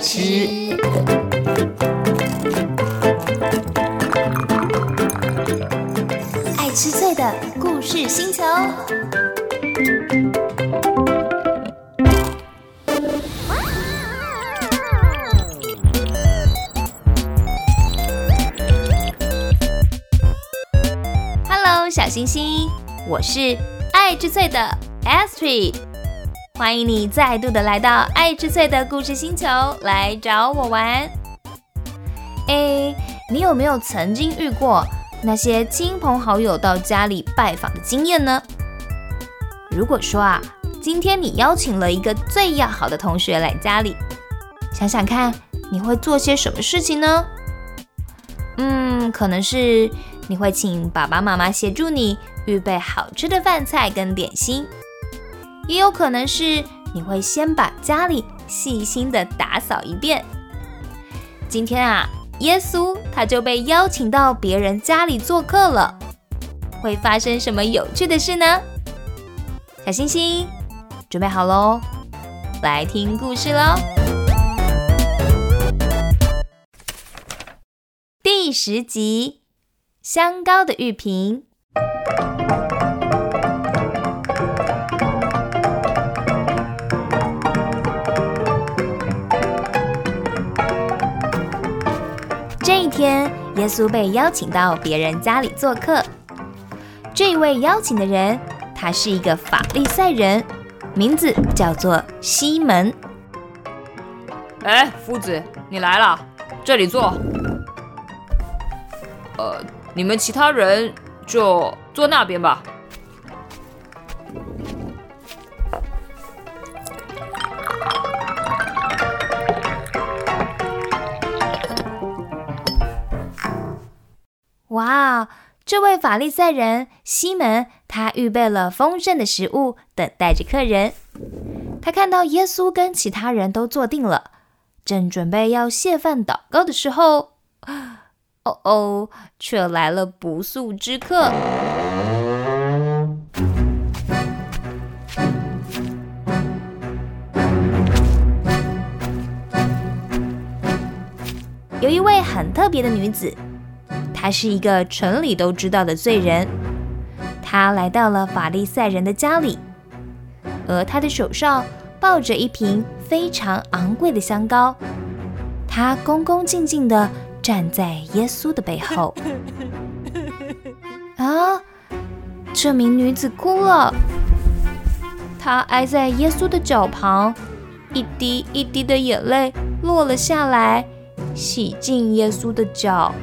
吃。爱吃脆的故事星球。Hello，小星星，我是爱吃脆的 Astrid，欢迎你再度的来到爱吃脆的故事星球来找我玩。哎，你有没有曾经遇过那些亲朋好友到家里拜访的经验呢？如果说啊，今天你邀请了一个最要好的同学来家里，想想看，你会做些什么事情呢？嗯，可能是你会请爸爸妈妈协助你预备好吃的饭菜跟点心，也有可能是你会先把家里细心的打扫一遍。今天啊，耶稣他就被邀请到别人家里做客了，会发生什么有趣的事呢？小星星，准备好喽，来听故事喽！第十集，香膏的玉瓶。耶稣被邀请到别人家里做客。这位邀请的人，他是一个法利赛人，名字叫做西门。哎，夫子，你来了，这里坐。呃，你们其他人就坐那边吧。这位法利赛人西门，他预备了丰盛的食物，等待着客人。他看到耶稣跟其他人都坐定了，正准备要谢饭祷告的时候，哦哦，却来了不速之客。有一位很特别的女子。他是一个城里都知道的罪人，他来到了法利赛人的家里，而他的手上抱着一瓶非常昂贵的香膏，他恭恭敬敬地站在耶稣的背后。啊！这名女子哭了，她挨在耶稣的脚旁，一滴一滴的眼泪落了下来，洗净耶稣的脚。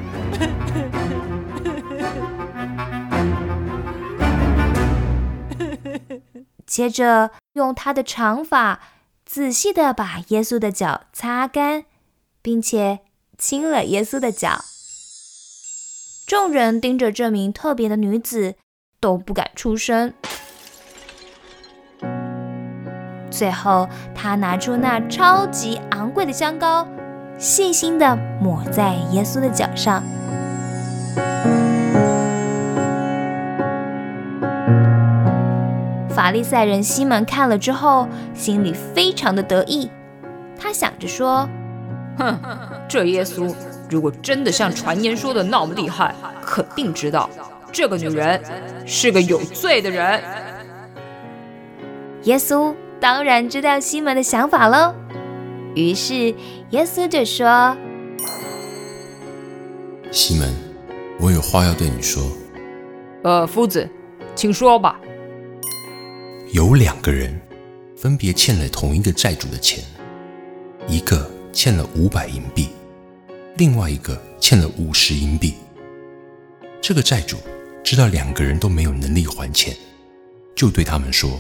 接着，用他的长发仔细的把耶稣的脚擦干，并且亲了耶稣的脚。众人盯着这名特别的女子，都不敢出声。最后，他拿出那超级昂贵的香膏，细心的抹在耶稣的脚上。法利赛人西门看了之后，心里非常的得意。他想着说：“哼，这耶稣如果真的像传言说的那么厉害，肯定知道这个女人是个有罪的人。”耶稣当然知道西门的想法喽。于是耶稣就说：“西门，我有话要对你说。呃，夫子，请说吧。”有两个人分别欠了同一个债主的钱，一个欠了五百银币，另外一个欠了五十银币。这个债主知道两个人都没有能力还钱，就对他们说：“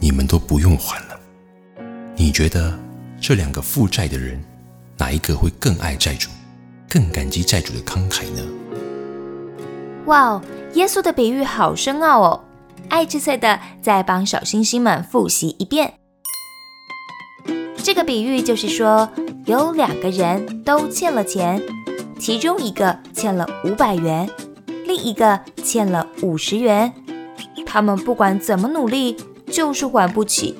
你们都不用还了。”你觉得这两个负债的人，哪一个会更爱债主，更感激债主的慷慨呢？哇哦，耶稣的比喻好深奥哦！爱吃脆的，再帮小星星们复习一遍。这个比喻就是说，有两个人都欠了钱，其中一个欠了五百元，另一个欠了五十元。他们不管怎么努力，就是还不起，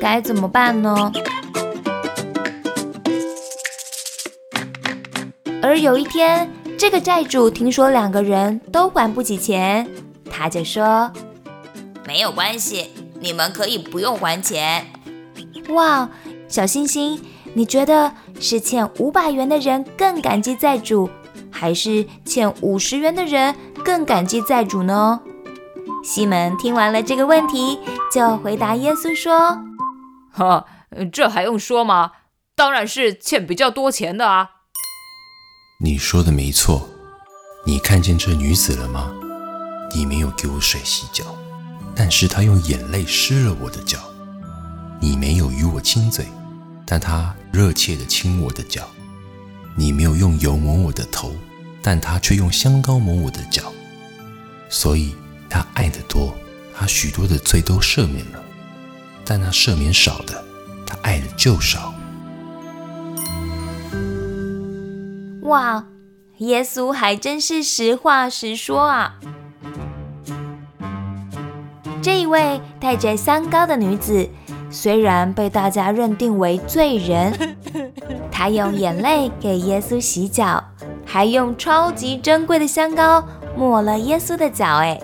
该怎么办呢？而有一天，这个债主听说两个人都还不起钱，他就说：“没有关系，你们可以不用还钱。”哇，小星星，你觉得是欠五百元的人更感激债主，还是欠五十元的人更感激债主呢？西门听完了这个问题，就回答耶稣说：“哈，这还用说吗？当然是欠比较多钱的啊。”你说的没错，你看见这女子了吗？你没有给我水洗脚，但是她用眼泪湿了我的脚。你没有与我亲嘴，但她热切地亲我的脚。你没有用油抹我的头，但她却用香膏抹我的脚。所以她爱得多，她许多的罪都赦免了；但那赦免少的，她爱的就少。哇，耶稣还真是实话实说啊！这一位带着香膏的女子，虽然被大家认定为罪人，她用眼泪给耶稣洗脚，还用超级珍贵的香膏抹了耶稣的脚。哎，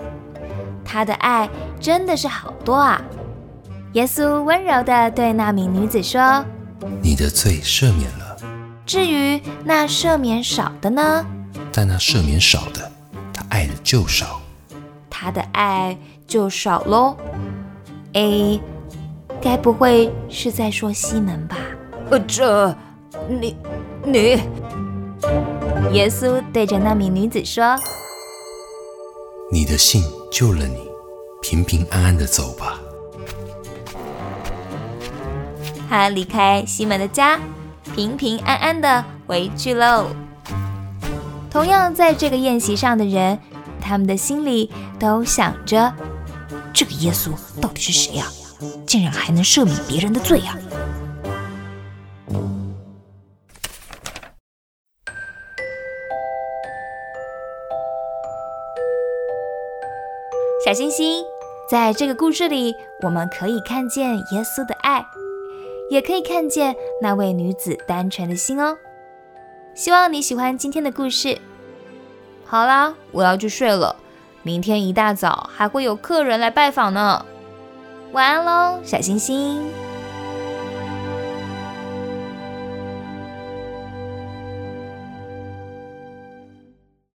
她的爱真的是好多啊！耶稣温柔地对那名女子说：“你的罪赦免了。”至于那赦免少的呢？但那赦免少的，他爱的就少，他的爱就少喽。A，，该不会是在说西门吧？呃，这，你，你，耶稣对着那名女子说：“你的信救了你，平平安安的走吧。”他离开西门的家。平平安安的回去喽。同样在这个宴席上的人，他们的心里都想着：这个耶稣到底是谁呀？竟然还能赦免别人的罪呀！小星星，在这个故事里，我们可以看见耶稣的爱。也可以看见那位女子单纯的心哦。希望你喜欢今天的故事。好啦，我要去睡了。明天一大早还会有客人来拜访呢。晚安喽，小星星。